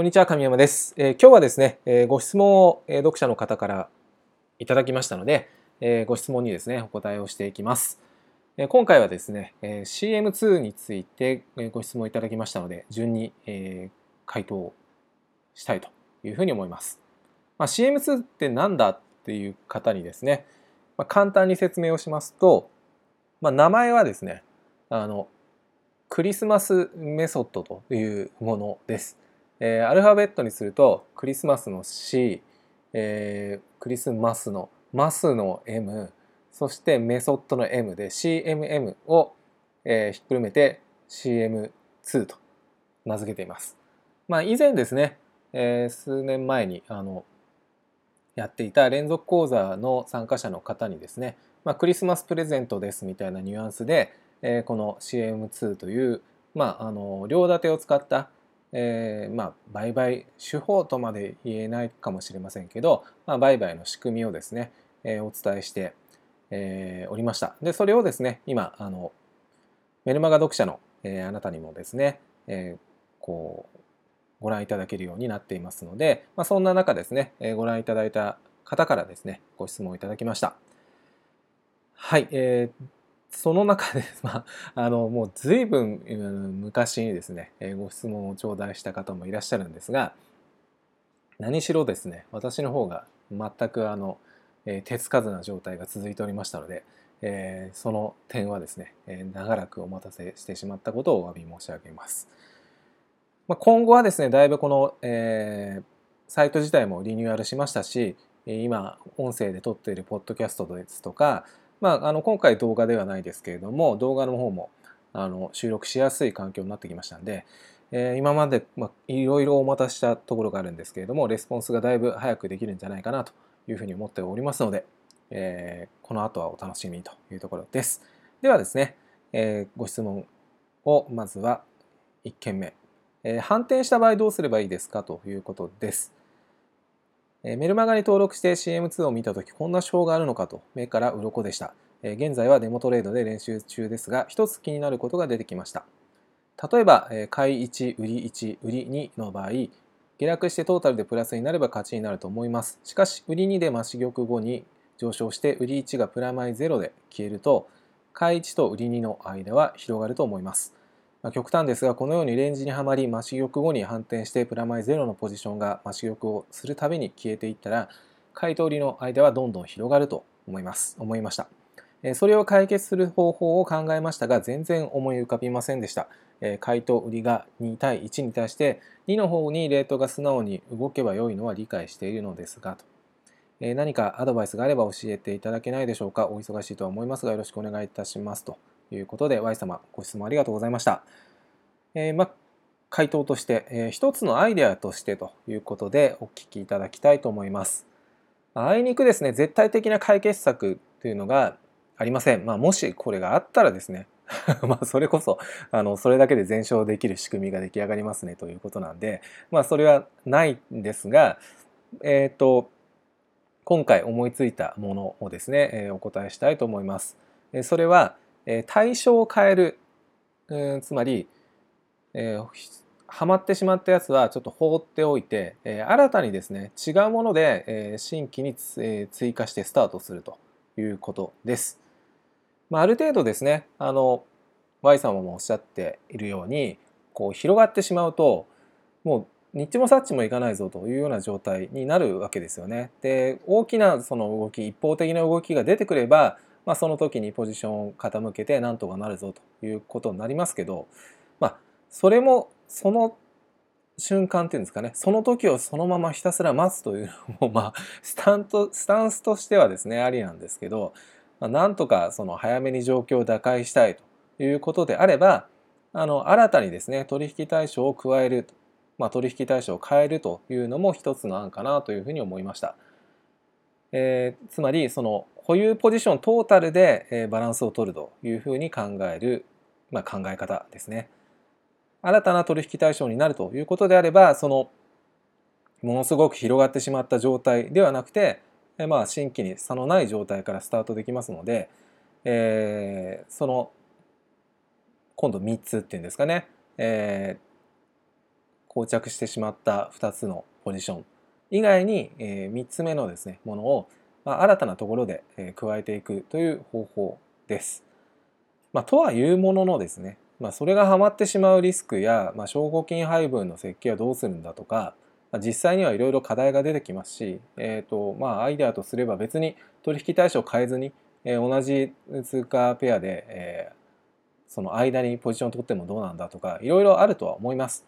こんにちは、神山です。えー今日はですね、えーご質問を、えー読者の方からいただきましたので、えご質問にですね、お答えをしていきます。え今回はですね、え CM2 についてえご質問いただきましたので、順に、え回答したいというふうに思います。まあ、CM2 って何だっていう方にですね、まあ、簡単に説明をしますと、まあ、名前はですね、あの、クリスマスメソッドというものです。えーアルファベットにするとクリスマスの C、えークリスマスのマスの M そしてメソッドの M で CMM を、えーひっくるめて CM2 と名付けています。まあ、以前ですね、えー数年前にあのやっていた連続講座の参加者の方にですね、まあ、クリスマスプレゼントですみたいなニュアンスで、えーこの CM2 という、まあ、あの両立てを使ったえーまあ、売買手法とまで言えないかもしれませんけど、まあ、売買の仕組みをですね、えーお伝えして、えーおりました。で、それをですね、今、あの、メルマガ読者の、えあなたにもですね、えこう、ご覧いただけるようになっていますので、まあ、そんな中ですね、えご覧いただいた方からですね、ご質問いただきました。はい、えーその中で、まあ、あのもう随分昔にですね、ご質問を頂戴した方もいらっしゃるんですが何しろですね私の方が全くあの、え手つかずな状態が続いておりましたので、えーその点はですね、え長らくお待たせしてしまったことをお詫び申し上げます。まあ、今後はですねだいぶこの、えーサイト自体もリニューアルしましたし今音声で撮っているポッドキャストですとかまあ、あの今回動画ではないですけれども動画の方もあの収録しやすい環境になってきましたんで、えー今まで、ま、いろいろお待たせしたところがあるんですけれどもレスポンスがだいぶ早くできるんじゃないかなというふうに思っておりますので、えーこの後はお楽しみというところです。ではですね、えーご質問をまずは1件目、えー反転した場合どうすればいいですかということです。えメルマガに登録して CM2 を見たときこんな手法があるのかと目から鱗でした。え現在はデモトレードで練習中ですが一つ気になることが出てきました。例えば、え買い1、売り1、売り2の場合下落してトータルでプラスになれば勝ちになると思います。しかし売り2で増し玉後に上昇して売り1がプラマイ0で消えると買い1と売り2の間は広がると思います。まあ極端ですがこのようにレンジにはまり増し玉後に反転してプラマイゼロのポジションが増し玉をするたびに消えていったら買いと売りの間はどんどん広がると思います。思いましたそれを解決する方法を考えましたが全然思い浮かびませんでした。えー買いと売りが2対1に対して2の方にレートが素直に動けば良いのは理解しているのですがと。何かアドバイスがあれば教えていただけないでしょうか。お忙しいとは思いますがよろしくお願いいたしますと。いうことで Y 様ご質問ありがとうございましたえーま、回答として、えー一つのアイデアとしてということでお聞きいただきたいと思います。あいにくですね、絶対的な解決策というのがありません。まあ、もしこれがあったらですね、まあ、それこそ、あの、それだけで全勝できる仕組みが出来上がりますねということなんで、まあ、それはないんですが、えっ、と、今回思いついたものをですね、えーお答えしたいと思います。えーそれは、えー対象を変える、うんつまり、えーはまってしまったやつはちょっと放っておいて、えー新たにですね違うもので、えー新規に、えー追加してスタートするということです。まあ、ある程度ですねあの Y 様もおっしゃっているようにこう広がってしまうともうニッチもサッチもいかないぞというような状態になるわけですよね。で大きなその動き一方的な動きが出てくれば、まあ、その時にポジションを傾けてなんとかなるぞということになりますけどまあそれもその瞬間っていうんですかねその時をそのままひたすら待つというのもまあスタンスタンスとしてはですねありなんですけど、まあ、なんとかその早めに状況を打開したいということであればあの新たにですね取引対象を加える、まあ、取引対象を変えるというのも一つの案かなというふうに思いました。えーつまりその保有ポジショントータルで、バランスを取るというふうに考える、まあ、考え方ですね。新たな取引対象になるということであればそのものすごく広がってしまった状態ではなくて、まあ、新規に差のない状態からスタートできますので、えーその今度3つっていうんですかね、えー膠着してしまった2つのポジション以外に、え、3つ目のですねものを、ま、新たなところで、加えていくという方法です。まあ、とはいうもののですね、まあ、それがはまってしまうリスクや、まあ、証拠金配分の設計はどうするんだとか、まあ、実際にはいろいろ課題が出てきますし、えーとまあ、アイデアとすれば別に取引対象を変えずに、えー、同じ通貨ペアで、えー、その間にポジションを取ってもどうなんだとかいろいろあるとは思います。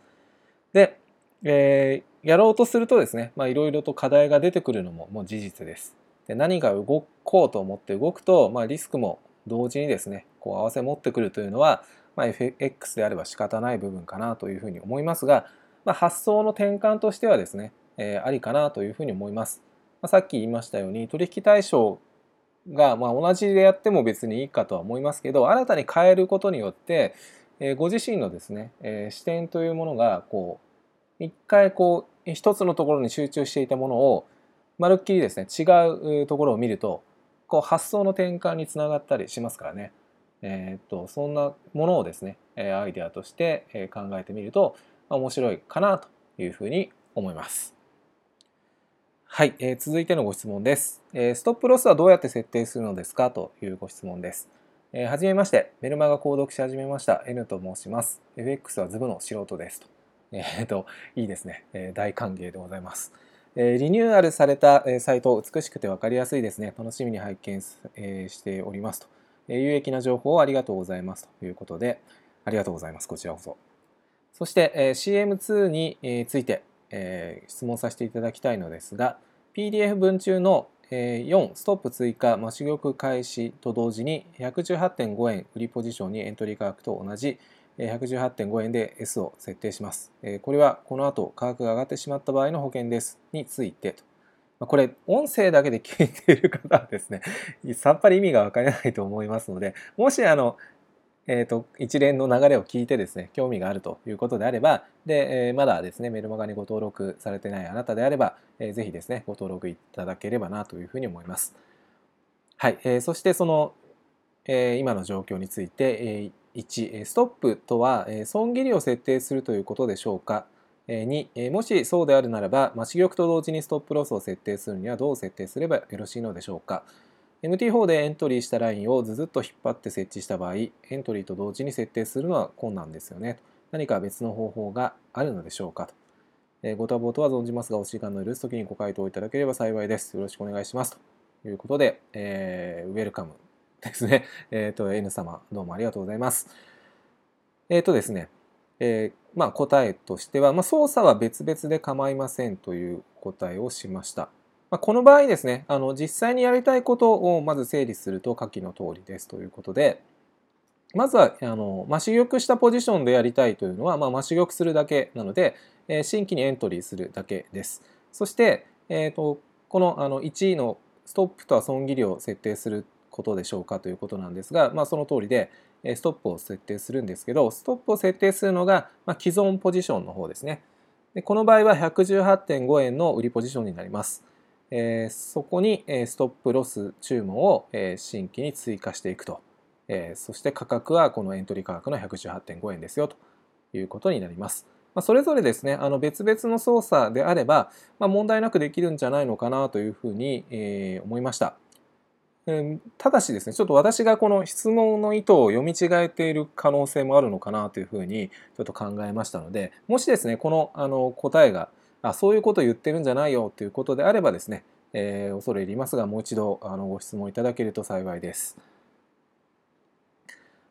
で、えー、やろうとするとですねいろいろと課題が出てくるのももう事実です。で何が動こうと思って動くと、まあ、リスクも同時にですねこう合わせ持ってくるというのは、まあ、FX であれば仕方ない部分かなというふうに思いますが、まあ、発想の転換としてはですね、えー、ありかなというふうに思います。まあ、さっき言いましたように取引対象が、まあ、同じでやっても別にいいかとは思いますけど新たに変えることによって、えー、ご自身のですね、えー、視点というものがこう一回こう一つのところに集中していたものをまるっきりですね違うところを見るとこう発想の転換につながったりしますからね、えー、っとそんなものをですねアイデアとして考えてみると面白いかなというふうに思います。はい、えー、続いてのご質問です、え、ストップロスはどうやって設定するのですかというご質問です。えー、はじめまして、メルマガ購読し始めました N と申します。FX はズブの素人ですと。えー、と、いいですね、えー。大歓迎でございます。え、リニューアルされた、サイト、美しくて分かりやすいですね。楽しみに拝見、え、しておりますと、え。有益な情報をありがとうございますということで、ありがとうございます。こちらこそ。そして、え、CM2 に、ついて、え、質問させていただきたいのですが、PDF 文中の4ストップ追加増し玉開始と同時に118.5円売りポジションにエントリー価格と同じ118.5円で S を設定します。これはこの後価格が上がってしまった場合の保険ですについてと。これ音声だけで聞いている方はですね さっぱり意味が分からないと思いますのでもしあのえーと、一連の流れを聞いてですね興味があるということであればで、え、まだですねメルマガにご登録されてないあなたであれば、えー、ぜひですねご登録いただければなというふうに思います。はい、え、そしてその、え、今の状況について、えー、1ストップとは、損切りを設定するということでしょうか2もしそうであるならば増し玉と同時にストップロスを設定するにはどう設定すればよろしいのでしょうか MT4 でエントリーしたラインをずずっと引っ張って設置した場合、エントリーと同時に設定するのは困難ですよね。何か別の方法があるのでしょうかと。ご多忙とは存じますが、お時間の許すときにご回答いただければ幸いです。よろしくお願いします。ということで、えー、ウェルカムですね。えっ、ー、と、N 様、どうもありがとうございます。えっ、ー、とですね、えー、まあ答えとしては、まあ、操作は別々で構いませんという答えをしました。まあ、この場合ですねあの実際にやりたいことをまず整理すると下記の通りですということでまずはあの、まあ、珠玉したポジションでやりたいというのは、まあ、まあ、珠玉するだけなので、えー、新規にエントリーするだけです。そして、えーと、このあの1位のストップとは損切りを設定することでしょうかということなんですが、まあ、その通りでストップを設定するんですけどストップを設定するのが、ま、既存ポジションの方ですね。でこの場合は118.5円の売りポジションになります。えー、そこに、ストップロス注文を、新規に追加していくと、えそして価格はこのエントリー価格の118.5円ですよということになります。ま、それぞれですねあの別々の操作であれば、まあ、問題なくできるんじゃないのかなというふうに、え、思いました。ただしですねちょっと私がこの質問の意図を読み違えている可能性もあるのかなというふうにちょっと考えましたのでもしですねこのあの答えがあそういうことを言ってるんじゃないよということであればですね、えー、恐れ入りますがもう一度あのご質問いただけると幸いです。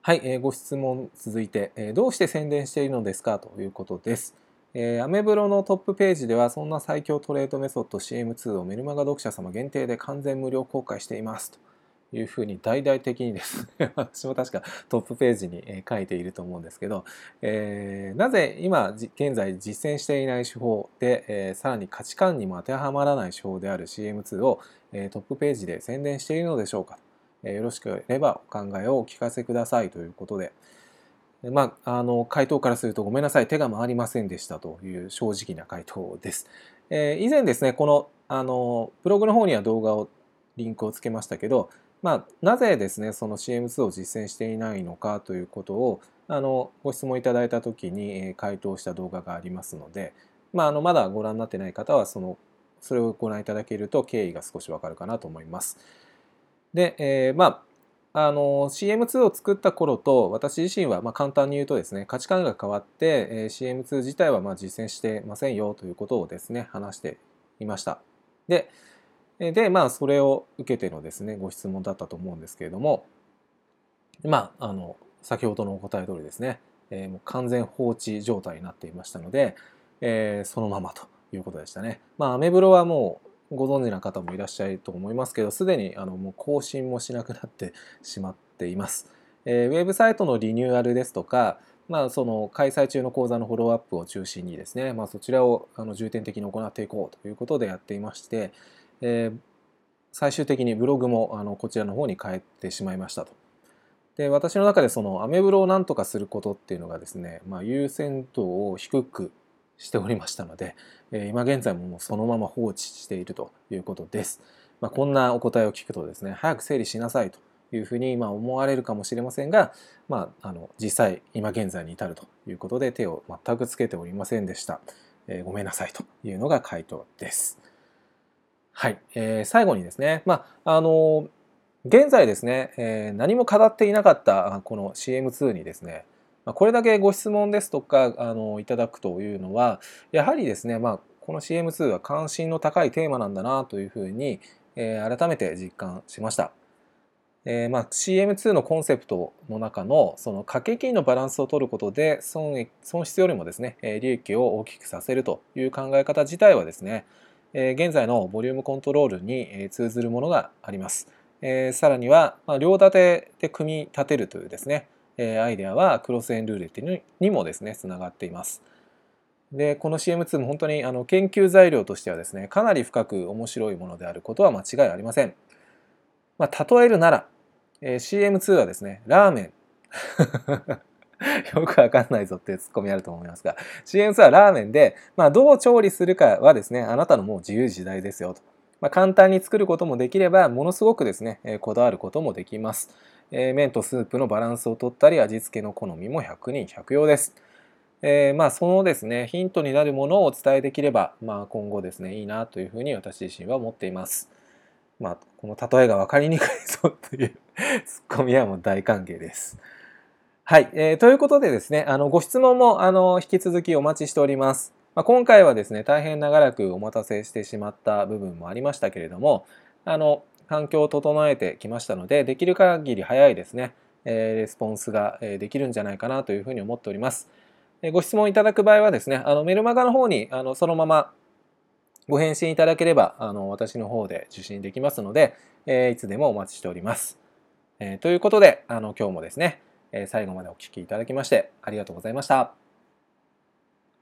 はい、えー、ご質問続いて、えー、どうして宣伝しているのですかということです。えー、アメブロのトップページではそんな最強トレードメソッド CM2 をメルマガ読者様限定で完全無料公開していますと。いうふうに大々的にですね 私も確かトップページに書いていると思うんですけど、えー、なぜ今現在実践していない手法で、えー、さらに価値観にも当てはまらない手法である CM2 を、えー、トップページで宣伝しているのでしょうか、えー、よろしければお考えをお聞かせくださいということで、まあ、あの回答からするとごめんなさい手が回りませんでしたという正直な回答です。えー、以前ですねこのあのブログの方には動画をリンクをつけましたけどまあ、なぜですねその CM2 を実践していないのかということをあのご質問いただいた時に回答した動画がありますので、まあ、あのまだご覧になってない方はそのそれをご覧いただけると経緯が少しわかるかなと思います。で、えー、まああの CM2 を作った頃と私自身はま簡単に言うとですね価値観が変わって、え CM2 自体はま実践してませんよということをですね話していました。ででまあそれを受けてのですねご質問だったと思うんですけれどもまああの先ほどのお答え通りですね、え、もう完全放置状態になっていましたので、え、そのままということでしたね。まあアメブロはもうご存知な方もいらっしゃると思いますけどすでにあのもう更新もしなくなってしまっています。えー、ウェブサイトのリニューアルですとかまあ、その開催中の講座のフォローアップを中心にですね、まあ、そちらをあの重点的に行っていこうということでやっていまして、えー、最終的にブログもあのこちらの方に変えてしまいましたと。で私の中でそのアメブロをなんとかすることっていうのがですね、まあ、優先度を低くしておりましたので、えー、今現在ももうそのまま放置しているということです。まあ、こんなお答えを聞くとですね早く整理しなさいというふうに今思われるかもしれませんが、まあ、あの実際今現在に至るということで手を全くつけておりませんでした。えー、ごめんなさいというのが回答です。はい、えー、最後にですね、まああの現在ですね、えー、何も語っていなかったこの CM2 にですね、これだけご質問ですとかあのいただくというのはやはりですね、まあ、この CM2 は関心の高いテーマなんだなというふうに、えー、改めて実感しました。えーまあ、CM2 のコンセプトの中のその掛け金のバランスを取ることで損益損失よりもですね利益を大きくさせるという考え方自体はですねえ現在のボリュームコントロールに、通ずるものがあります。えさらには、ま両立てで組み立てるというですね、えアイデアはクロスエンルーレットにもですね、つながっています。で、この CM2 も本当にあの研究材料としてはですね、かなり深く面白いものであることは間違いありません。まあ、例えるなら、え CM2 はですね、ラーメン。よくわかんないぞってツッコミあると思いますが、CM2 はラーメンで、まあ、どう調理するかはですね、あなたのもう自由自在ですよと。まあ、簡単に作ることもできれば、ものすごくですね、えこだわることもできます。え麺とスープのバランスをとったり、味付けの好みも100人100用です。えー、まあそのですねヒントになるものをお伝えできれば、まあ、今後ですねいいなというふうに私自身は思っています。まあこの例えが分かりにくいぞという ツッコミはもう大歓迎です。はい、えー、ということでですね、あのご質問もあの引き続きお待ちしております。まあ、今回はですね、大変長らくお待たせしてしまった部分もありましたけれども、あの環境を整えてきましたので、できる限り早いですね、えー、レスポンスができるんじゃないかなというふうに思っております。ご質問いただく場合はですね、あのメルマガの方にあのそのままご返信いただければあの私の方で受信できますので、えー、いつでもお待ちしております。えー、ということであの今日もですね最後までお聴きいただきましてありがとうございました。